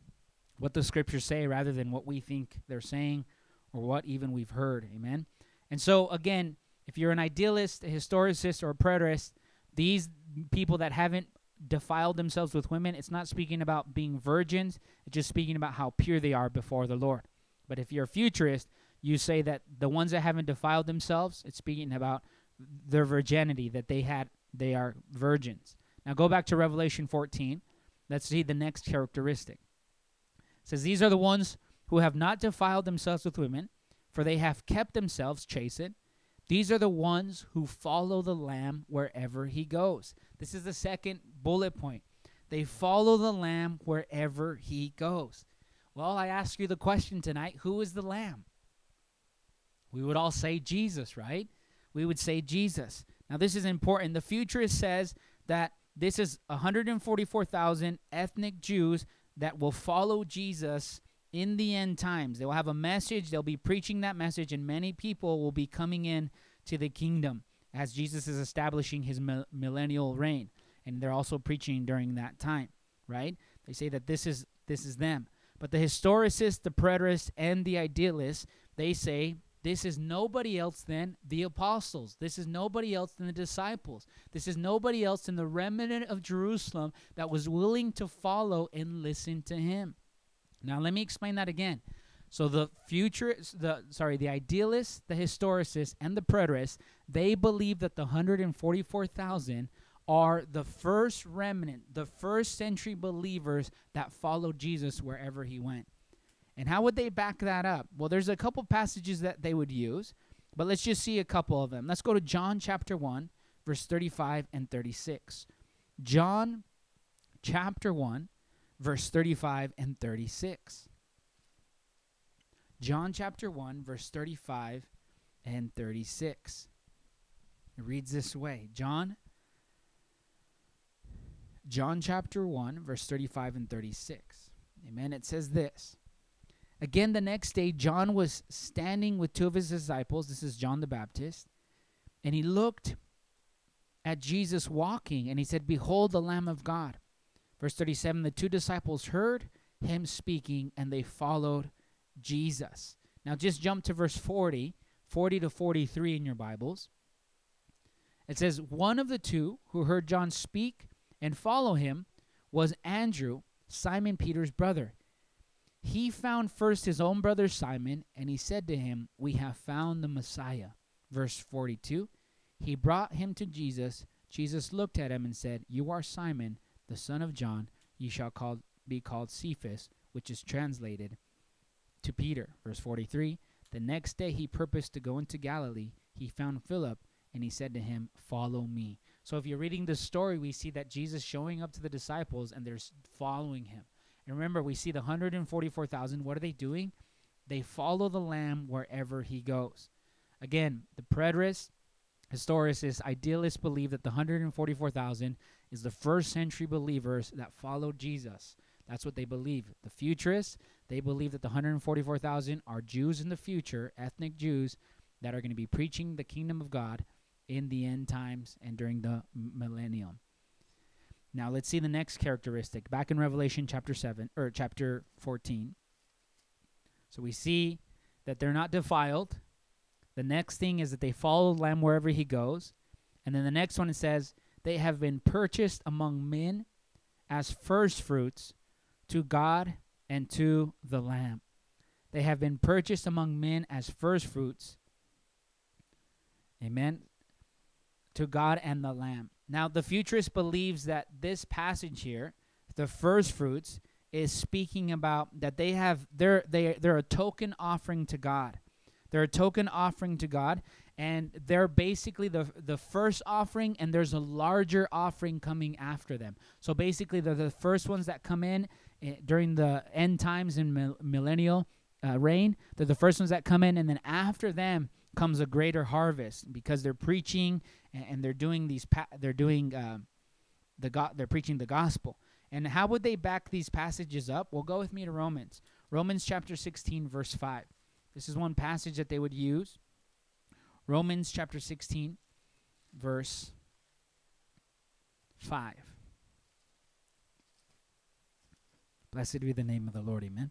what the scriptures say rather than what we think they're saying or what even we've heard. Amen. And so again, if you're an idealist, a historicist, or a preterist, these people that haven't defiled themselves with women, it's not speaking about being virgins, it's just speaking about how pure they are before the Lord. But if you're a futurist, you say that the ones that haven't defiled themselves, it's speaking about their virginity, that they had they are virgins. Now go back to Revelation 14. Let's see the next characteristic says, These are the ones who have not defiled themselves with women, for they have kept themselves chaste. These are the ones who follow the Lamb wherever he goes. This is the second bullet point. They follow the Lamb wherever he goes. Well, I ask you the question tonight who is the Lamb? We would all say Jesus, right? We would say Jesus. Now, this is important. The futurist says that this is 144,000 ethnic Jews that will follow Jesus in the end times. They will have a message, they'll be preaching that message, and many people will be coming in to the kingdom as Jesus is establishing his millennial reign. And they're also preaching during that time, right? They say that this is this is them. But the historicists, the preterists, and the idealists, they say this is nobody else than the apostles. This is nobody else than the disciples. This is nobody else than the remnant of Jerusalem that was willing to follow and listen to him. Now let me explain that again. So the future the sorry, the idealists, the historicists, and the preterists, they believe that the 144,000 are the first remnant, the first century believers that followed Jesus wherever he went. And how would they back that up? Well, there's a couple passages that they would use, but let's just see a couple of them. Let's go to John chapter 1, verse 35 and 36. John chapter 1, verse 35 and 36. John chapter 1, verse 35 and 36. It reads this way John John chapter 1 verse 35 and 36. Amen. It says this. Again, the next day, John was standing with two of his disciples. This is John the Baptist. And he looked at Jesus walking, and he said, Behold the Lamb of God. Verse 37 The two disciples heard him speaking, and they followed Jesus. Now, just jump to verse 40, 40 to 43 in your Bibles. It says, One of the two who heard John speak and follow him was Andrew, Simon Peter's brother. He found first his own brother Simon, and he said to him, We have found the Messiah. Verse 42 He brought him to Jesus. Jesus looked at him and said, You are Simon, the son of John. You shall call, be called Cephas, which is translated to Peter. Verse 43 The next day he purposed to go into Galilee. He found Philip, and he said to him, Follow me. So if you're reading the story, we see that Jesus showing up to the disciples and they're following him. And remember, we see the 144,000. What are they doing? They follow the Lamb wherever he goes. Again, the preterists, historicists, idealists believe that the 144,000 is the first century believers that followed Jesus. That's what they believe. The futurists, they believe that the 144,000 are Jews in the future, ethnic Jews, that are going to be preaching the kingdom of God in the end times and during the millennium. Now let's see the next characteristic. Back in Revelation chapter 7 or chapter 14. So we see that they're not defiled. The next thing is that they follow the lamb wherever he goes. And then the next one it says they have been purchased among men as first fruits to God and to the lamb. They have been purchased among men as first fruits. Amen. To God and the lamb. Now, the futurist believes that this passage here, the first fruits, is speaking about that they have they're they they're a token offering to God. They're a token offering to God, and they're basically the the first offering, and there's a larger offering coming after them. So basically, they're the first ones that come in eh, during the end times and millennial uh, reign. They're the first ones that come in, and then after them comes a greater harvest because they're preaching and, and they're doing these pa- they're doing uh, the go- they're preaching the gospel. And how would they back these passages up? Well, go with me to Romans. Romans chapter 16 verse 5. This is one passage that they would use. Romans chapter 16 verse 5. Blessed be the name of the Lord. Amen.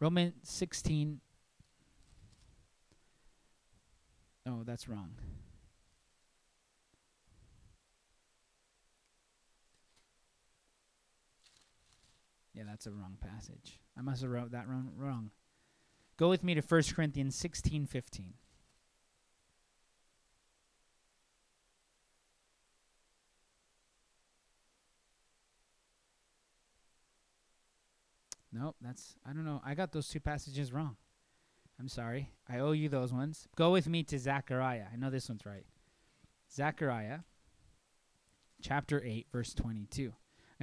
Romans 16 Oh, that's wrong. Yeah, that's a wrong passage. I must have wrote that wrong. wrong. Go with me to 1 Corinthians 16 15. Nope, that's I don't know. I got those two passages wrong. I'm sorry. I owe you those ones. Go with me to Zechariah. I know this one's right. Zechariah chapter 8 verse 22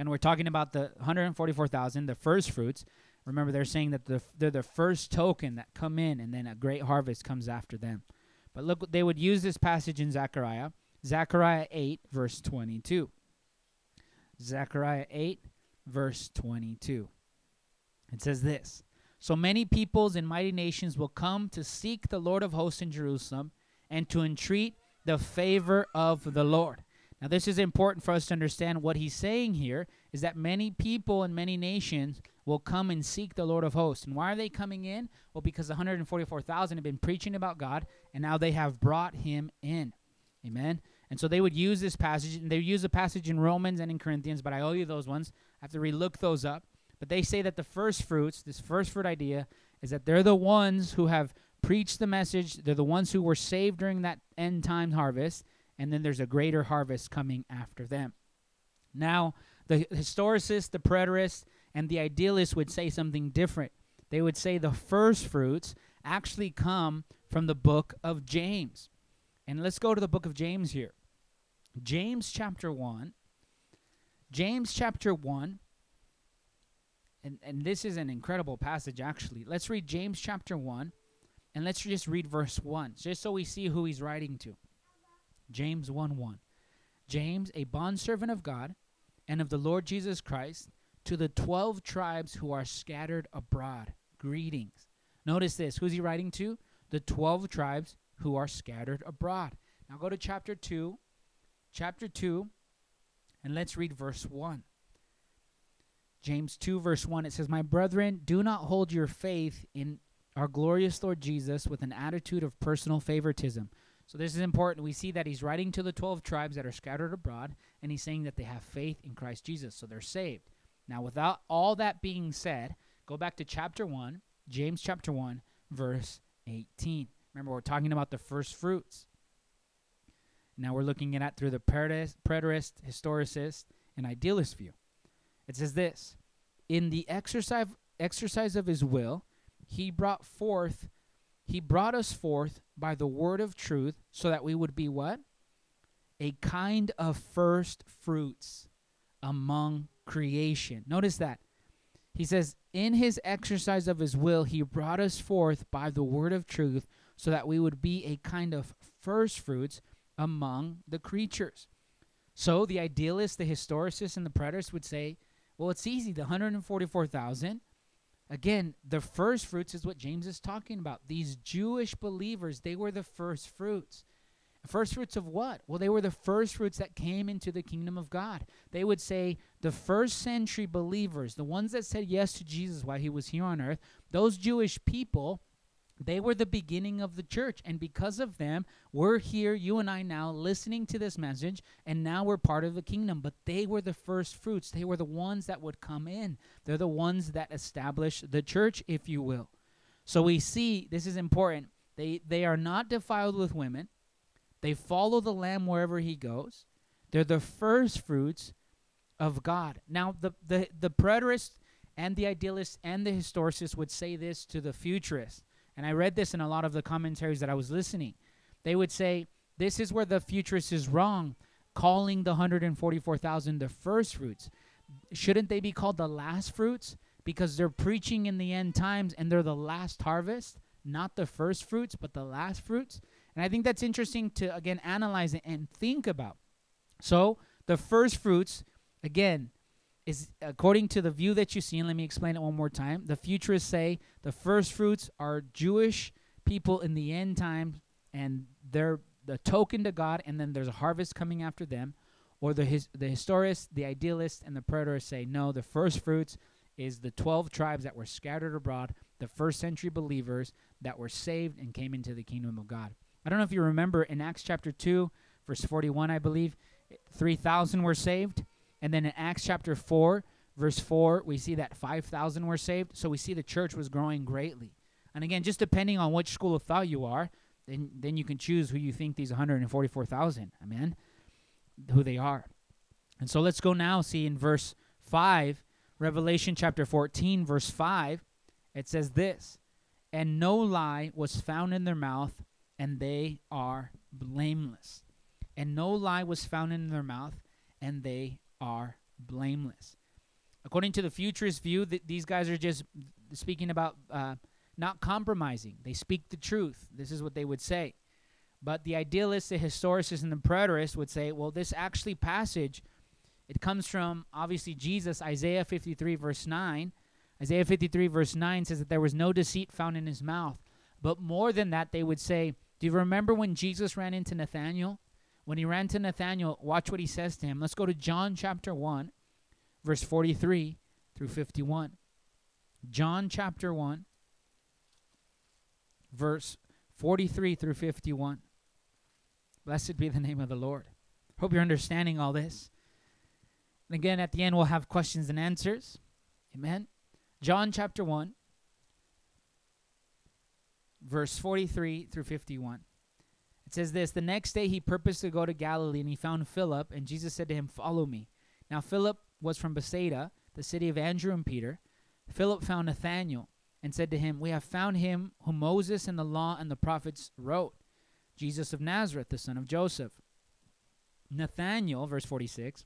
and we're talking about the 144,000, the first fruits. Remember, they're saying that the, they're the first token that come in, and then a great harvest comes after them. But look, they would use this passage in Zechariah, Zechariah 8, verse 22. Zechariah 8, verse 22. It says this So many peoples and mighty nations will come to seek the Lord of hosts in Jerusalem and to entreat the favor of the Lord. Now, this is important for us to understand. What he's saying here is that many people and many nations will come and seek the Lord of hosts. And why are they coming in? Well, because 144,000 have been preaching about God, and now they have brought him in. Amen. And so they would use this passage, and they use a passage in Romans and in Corinthians, but I owe you those ones. I have to relook those up. But they say that the first fruits, this first fruit idea, is that they're the ones who have preached the message. They're the ones who were saved during that end time harvest and then there's a greater harvest coming after them. Now, the historicists, the preterists, and the idealists would say something different. They would say the first fruits actually come from the book of James. And let's go to the book of James here. James chapter 1. James chapter 1. And, and this is an incredible passage, actually. Let's read James chapter 1, and let's just read verse 1, just so we see who he's writing to. James 1 1. James, a bondservant of God and of the Lord Jesus Christ, to the 12 tribes who are scattered abroad. Greetings. Notice this. Who's he writing to? The 12 tribes who are scattered abroad. Now go to chapter 2. Chapter 2, and let's read verse 1. James 2, verse 1, it says, My brethren, do not hold your faith in our glorious Lord Jesus with an attitude of personal favoritism so this is important. We see that he's writing to the 12 tribes that are scattered abroad, and he's saying that they have faith in Christ Jesus, so they're saved. Now, without all that being said, go back to chapter 1, James chapter 1, verse 18. Remember, we're talking about the first fruits. Now we're looking at through the preterist, historicist, and idealist view. It says this in the exercise exercise of his will, he brought forth he brought us forth by the word of truth so that we would be what? A kind of first fruits among creation. Notice that. He says, In his exercise of his will, he brought us forth by the word of truth so that we would be a kind of first fruits among the creatures. So the idealists, the historicists, and the preterists would say, well, it's easy. The 144,000, again, the first fruits is what James is talking about. These Jewish believers, they were the first fruits. First fruits of what? Well, they were the first fruits that came into the kingdom of God. They would say the first century believers, the ones that said yes to Jesus while he was here on earth, those Jewish people, they were the beginning of the church. And because of them, we're here, you and I now, listening to this message, and now we're part of the kingdom. But they were the first fruits. They were the ones that would come in. They're the ones that established the church, if you will. So we see, this is important, they, they are not defiled with women. They follow the Lamb wherever he goes. They're the first fruits of God. Now, the, the, the preterists and the idealists and the historicists would say this to the futurists. And I read this in a lot of the commentaries that I was listening. They would say, this is where the futurist is wrong, calling the 144,000 the first fruits. Shouldn't they be called the last fruits? Because they're preaching in the end times and they're the last harvest, not the first fruits, but the last fruits. And I think that's interesting to, again, analyze it and think about. So, the first fruits, again, is according to the view that you see, and let me explain it one more time. The futurists say the first fruits are Jewish people in the end time, and they're the token to God, and then there's a harvest coming after them. Or the his, the historists, the idealists, and the preterists say no. The first fruits is the twelve tribes that were scattered abroad, the first century believers that were saved and came into the kingdom of God. I don't know if you remember in Acts chapter 2, verse 41, I believe, 3,000 were saved. And then in Acts chapter 4, verse 4, we see that 5,000 were saved. So we see the church was growing greatly. And again, just depending on which school of thought you are, then, then you can choose who you think these 144,000, amen, who they are. And so let's go now see in verse 5, Revelation chapter 14, verse 5, it says this And no lie was found in their mouth, and they are blameless. And no lie was found in their mouth, and they are blameless. According to the futurist view, that these guys are just speaking about uh, not compromising. They speak the truth. This is what they would say. But the idealists, the historicists, and the preterists would say, well, this actually passage, it comes from obviously Jesus, Isaiah 53, verse 9. Isaiah 53, verse 9 says that there was no deceit found in his mouth. But more than that, they would say, do you remember when Jesus ran into Nathanael? When he ran to Nathanael, watch what he says to him. Let's go to John chapter 1, verse 43 through 51. John chapter 1, verse 43 through 51. Blessed be the name of the Lord. Hope you're understanding all this. And again, at the end, we'll have questions and answers. Amen. John chapter 1, verse 43 through 51. It says this The next day he purposed to go to Galilee, and he found Philip, and Jesus said to him, Follow me. Now Philip was from Bethsaida, the city of Andrew and Peter. Philip found Nathanael and said to him, We have found him whom Moses and the law and the prophets wrote, Jesus of Nazareth, the son of Joseph. Nathanael, verse 46,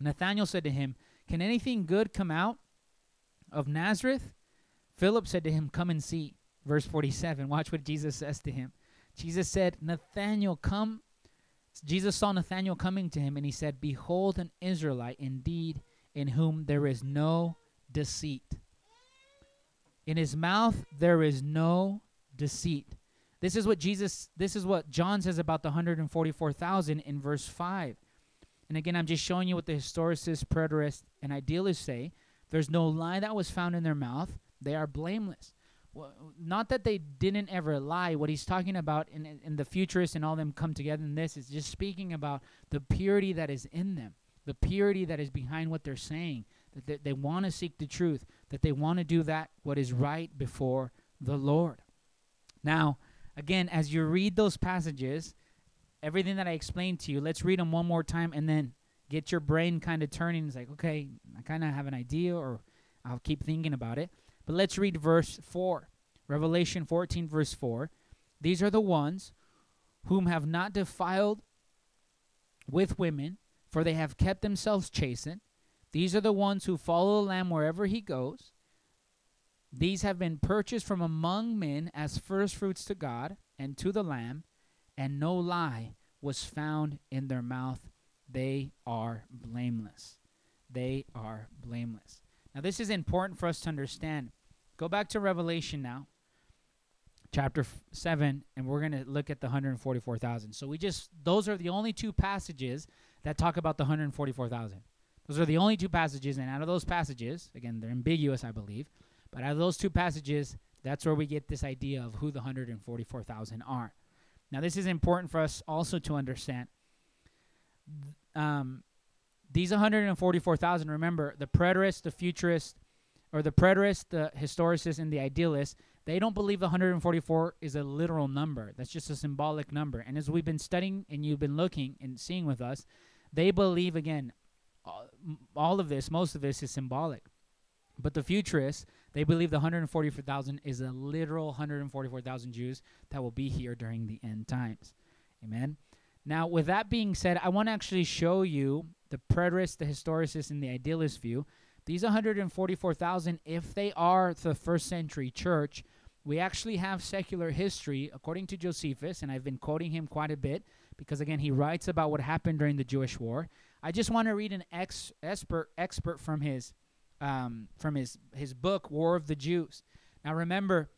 Nathanael said to him, Can anything good come out of Nazareth? Philip said to him, Come and see. Verse 47, watch what Jesus says to him. Jesus said, Nathanael, come. Jesus saw Nathanael coming to him, and he said, Behold, an Israelite indeed, in whom there is no deceit. In his mouth there is no deceit. This is what Jesus, this is what John says about the 144,000 in verse 5. And again, I'm just showing you what the historicists, preterists, and idealists say. There's no lie that was found in their mouth. They are blameless not that they didn't ever lie. What he's talking about in, in the futurists and all them come together in this is just speaking about the purity that is in them, the purity that is behind what they're saying, that they, they want to seek the truth, that they want to do that what is right before the Lord. Now, again, as you read those passages, everything that I explained to you, let's read them one more time and then get your brain kind of turning. It's like, okay, I kind of have an idea or I'll keep thinking about it. But let's read verse 4. Revelation 14, verse 4. These are the ones whom have not defiled with women, for they have kept themselves chasten. These are the ones who follow the Lamb wherever he goes. These have been purchased from among men as firstfruits to God and to the Lamb, and no lie was found in their mouth. They are blameless. They are blameless. Now, this is important for us to understand. Go back to Revelation now, chapter 7, and we're going to look at the 144,000. So, we just, those are the only two passages that talk about the 144,000. Those are the only two passages, and out of those passages, again, they're ambiguous, I believe, but out of those two passages, that's where we get this idea of who the 144,000 are. Now, this is important for us also to understand. Um, these 144,000, remember, the preterist, the futurist, or the preterist, the historicist, and the idealist, they don't believe the 144 is a literal number. That's just a symbolic number. And as we've been studying and you've been looking and seeing with us, they believe, again, all of this, most of this is symbolic. But the futurists, they believe the 144,000 is a literal 144,000 Jews that will be here during the end times. Amen. Now, with that being said, I want to actually show you the preterist, the historicist, and the idealist view. These 144,000, if they are the first century church, we actually have secular history, according to Josephus, and I've been quoting him quite a bit because, again, he writes about what happened during the Jewish war. I just want to read an ex- expert, expert from his um, from his his book War of the Jews. Now remember,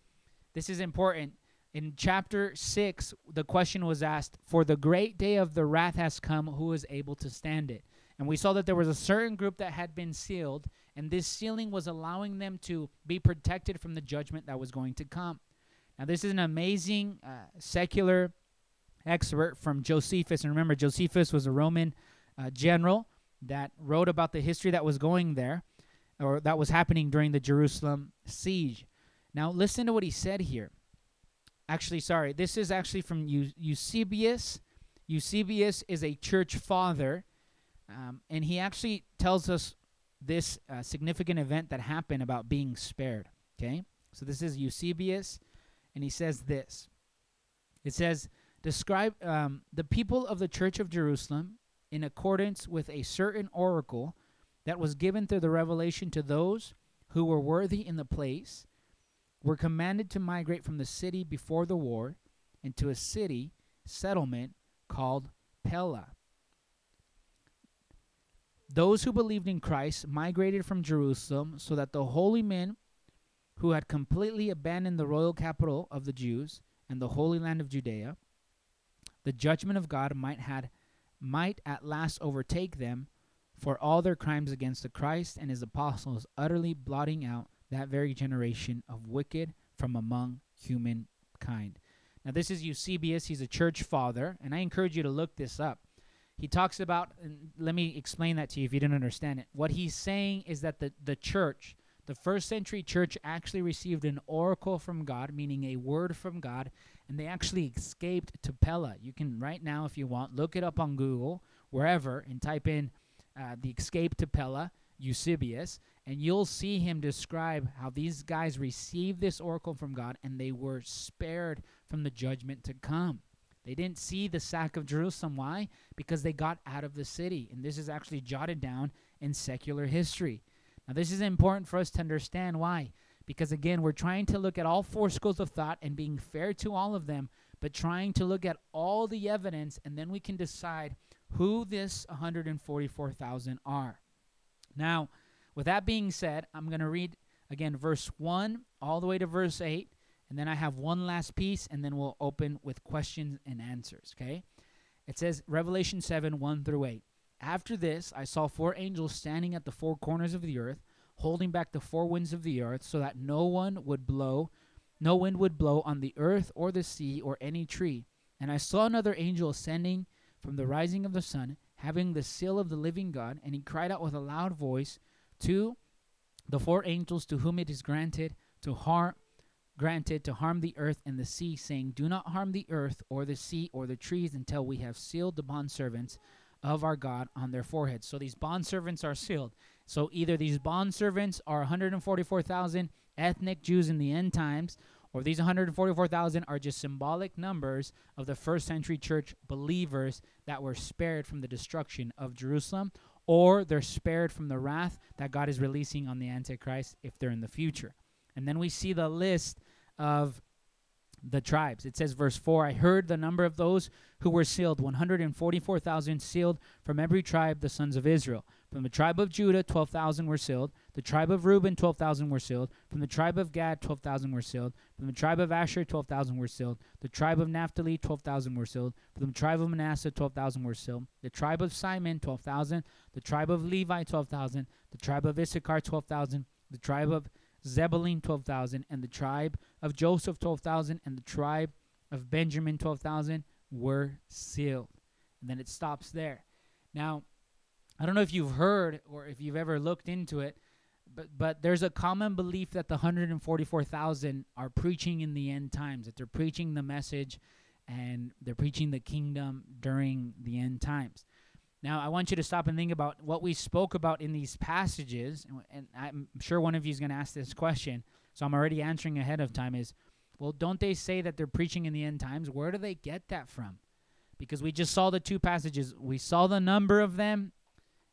this is important. In chapter six, the question was asked, "For the great day of the wrath has come; who is able to stand it?" And we saw that there was a certain group that had been sealed, and this sealing was allowing them to be protected from the judgment that was going to come. Now, this is an amazing uh, secular expert from Josephus. And remember, Josephus was a Roman uh, general that wrote about the history that was going there or that was happening during the Jerusalem siege. Now, listen to what he said here. Actually, sorry, this is actually from Eusebius. Eusebius is a church father, um, and he actually tells us this uh, significant event that happened about being spared. Okay? So this is Eusebius, and he says this. It says, Describe um, the people of the church of Jerusalem in accordance with a certain oracle that was given through the revelation to those who were worthy in the place were commanded to migrate from the city before the war into a city settlement called Pella. Those who believed in Christ migrated from Jerusalem so that the holy men who had completely abandoned the royal capital of the Jews and the holy land of Judea, the judgment of God might had might at last overtake them for all their crimes against the Christ and his apostles, utterly blotting out that very generation of wicked from among humankind. Now, this is Eusebius. He's a church father, and I encourage you to look this up. He talks about, let me explain that to you if you didn't understand it. What he's saying is that the, the church, the first century church, actually received an oracle from God, meaning a word from God, and they actually escaped to Pella. You can, right now, if you want, look it up on Google, wherever, and type in uh, the escape to Pella, Eusebius, and you'll see him describe how these guys received this oracle from God and they were spared from the judgment to come. They didn't see the sack of Jerusalem. Why? Because they got out of the city. And this is actually jotted down in secular history. Now, this is important for us to understand why. Because again, we're trying to look at all four schools of thought and being fair to all of them, but trying to look at all the evidence, and then we can decide who this 144,000 are. Now, with that being said, I'm going to read again verse 1 all the way to verse 8, and then I have one last piece, and then we'll open with questions and answers, okay? It says, Revelation 7 1 through 8. After this, I saw four angels standing at the four corners of the earth, holding back the four winds of the earth, so that no one would blow, no wind would blow on the earth or the sea or any tree. And I saw another angel ascending from the rising of the sun, having the seal of the living God, and he cried out with a loud voice to the four angels to whom it is granted to harm granted to harm the earth and the sea, saying, Do not harm the earth or the sea or the trees until we have sealed the bondservants of our God on their foreheads. So these bondservants are sealed. So either these bondservants are 144,000 ethnic Jews in the end times, or these 144,000 are just symbolic numbers of the first century church believers that were spared from the destruction of Jerusalem, or they're spared from the wrath that God is releasing on the Antichrist if they're in the future. And then we see the list of the tribes. It says, verse 4 I heard the number of those who were sealed 144,000 sealed from every tribe, the sons of Israel. From the tribe of Judah, 12,000 were sealed. The tribe of Reuben, 12,000 were sealed. From the tribe of Gad, 12,000 were sealed. From the tribe of Asher, 12,000 were sealed. The tribe of Naphtali, 12,000 were sealed. From the tribe of Manasseh, 12,000 were sealed. The tribe of Simon, 12,000. The tribe of Levi, 12,000. The tribe of Issachar, 12,000. The tribe of Zebulun, 12,000. And the tribe of Joseph, 12,000. And the tribe of Benjamin, 12,000 were sealed. And then it stops there. Now, I don't know if you've heard or if you've ever looked into it, but but there's a common belief that the 144,000 are preaching in the end times, that they're preaching the message and they're preaching the kingdom during the end times. Now, I want you to stop and think about what we spoke about in these passages, and I'm sure one of you is going to ask this question, so I'm already answering ahead of time is, well, don't they say that they're preaching in the end times? Where do they get that from? Because we just saw the two passages. We saw the number of them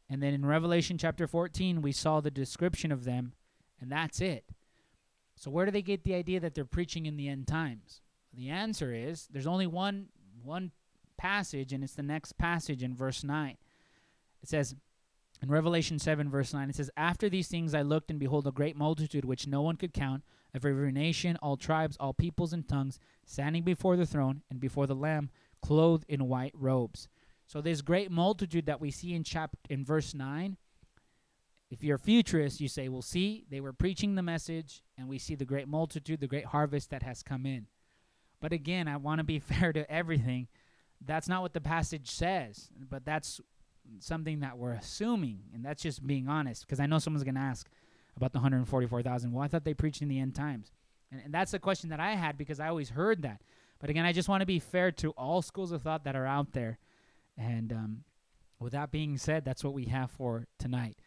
and then in Revelation chapter 14, we saw the description of them, and that's it. So where do they get the idea that they're preaching in the end times? The answer is there's only one one passage, and it's the next passage in verse 9. It says, in Revelation 7, verse 9, it says, After these things I looked, and behold, a great multitude which no one could count, of every nation, all tribes, all peoples, and tongues, standing before the throne and before the Lamb, clothed in white robes. So this great multitude that we see in chapter in verse 9, if you're a futurist, you say, well, see, they were preaching the message, and we see the great multitude, the great harvest that has come in. But again, I want to be fair to everything. That's not what the passage says, but that's something that we're assuming, and that's just being honest, because I know someone's going to ask about the 144,000. Well, I thought they preached in the end times. And, and that's the question that I had because I always heard that. But again, I just want to be fair to all schools of thought that are out there and um, with that being said, that's what we have for tonight.